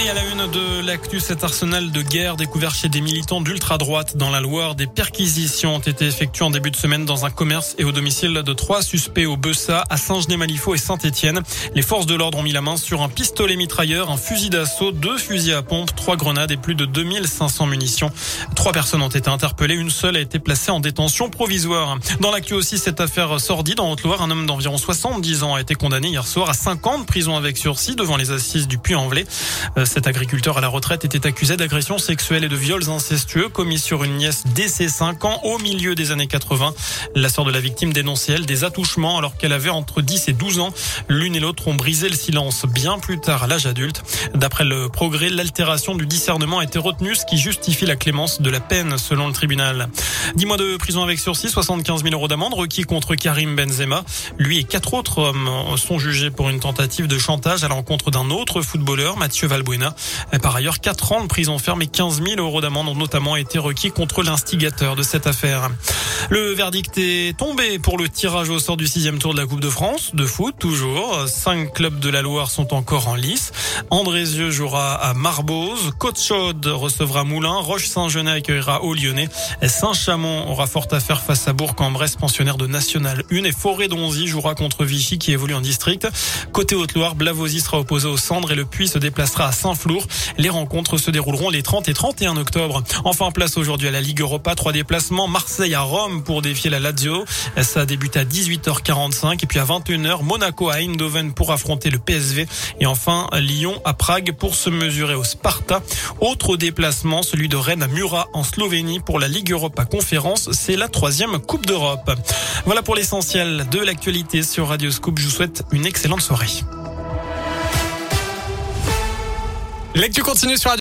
Et à la une de l'actu, cet arsenal de guerre découvert chez des militants d'ultra-droite dans la Loire. Des perquisitions ont été effectuées en début de semaine dans un commerce et au domicile de trois suspects au Bessa, à Saint-Genis-Malifaux et Saint-Étienne. Les forces de l'ordre ont mis la main sur un pistolet mitrailleur, un fusil d'assaut, deux fusils à pompe, trois grenades et plus de 2500 munitions. Trois personnes ont été interpellées, une seule a été placée en détention provisoire. Dans l'actu aussi, cette affaire sordide en Haute-Loire, un homme d'environ 70 ans a été condamné hier soir à 5 ans prison avec sursis devant les assises du Puy-en-Velay. Cet agriculteur à la retraite était accusé d'agression sexuelle et de viols incestueux commis sur une nièce dès ses 5 ans au milieu des années 80. La sœur de la victime dénonçait elle des attouchements alors qu'elle avait entre 10 et 12 ans. L'une et l'autre ont brisé le silence bien plus tard à l'âge adulte. D'après le progrès, l'altération du discernement a été retenue, ce qui justifie la clémence de la peine selon le tribunal. 10 mois de prison avec sursis, 75 000 euros d'amende requis contre Karim Benzema. Lui et quatre autres hommes sont jugés pour une tentative de chantage à l'encontre d'un autre footballeur, Mathieu Valbuena. Par ailleurs, 4 ans de prison ferme et 15 000 euros d'amende ont notamment été requis contre l'instigateur de cette affaire. Le verdict est tombé pour le tirage au sort du sixième tour de la Coupe de France, de foot toujours. Cinq clubs de la Loire sont encore en lice. Andrézieux jouera à Marbose, Côte-Chaude recevra Moulins, Roche-Saint-Genet accueillera au Lyonnais, Saint-Chamond aura fort à faire face à Bourg-en-Bresse, pensionnaire de National 1 et Forêt-Donzy jouera contre Vichy qui évolue en district. Côté Haute-Loire, Blavozy sera opposé au Cendres et le Puy se déplacera à Saint-Flour. Les rencontres se dérouleront les 30 et 31 octobre. Enfin, place aujourd'hui à la Ligue Europa. Trois déplacements. Marseille à Rome pour défier la Lazio. Ça débute à 18h45 et puis à 21h, Monaco à Eindhoven pour affronter le PSV. Et enfin, Lyon à Prague pour se mesurer au Sparta. Autre déplacement, celui de Rennes à Murat en Slovénie pour la Ligue Europa Conférence. C'est la troisième Coupe d'Europe. Voilà pour l'essentiel de l'actualité sur Radio Scoop. Je vous souhaite une excellente soirée. Lecture continue sur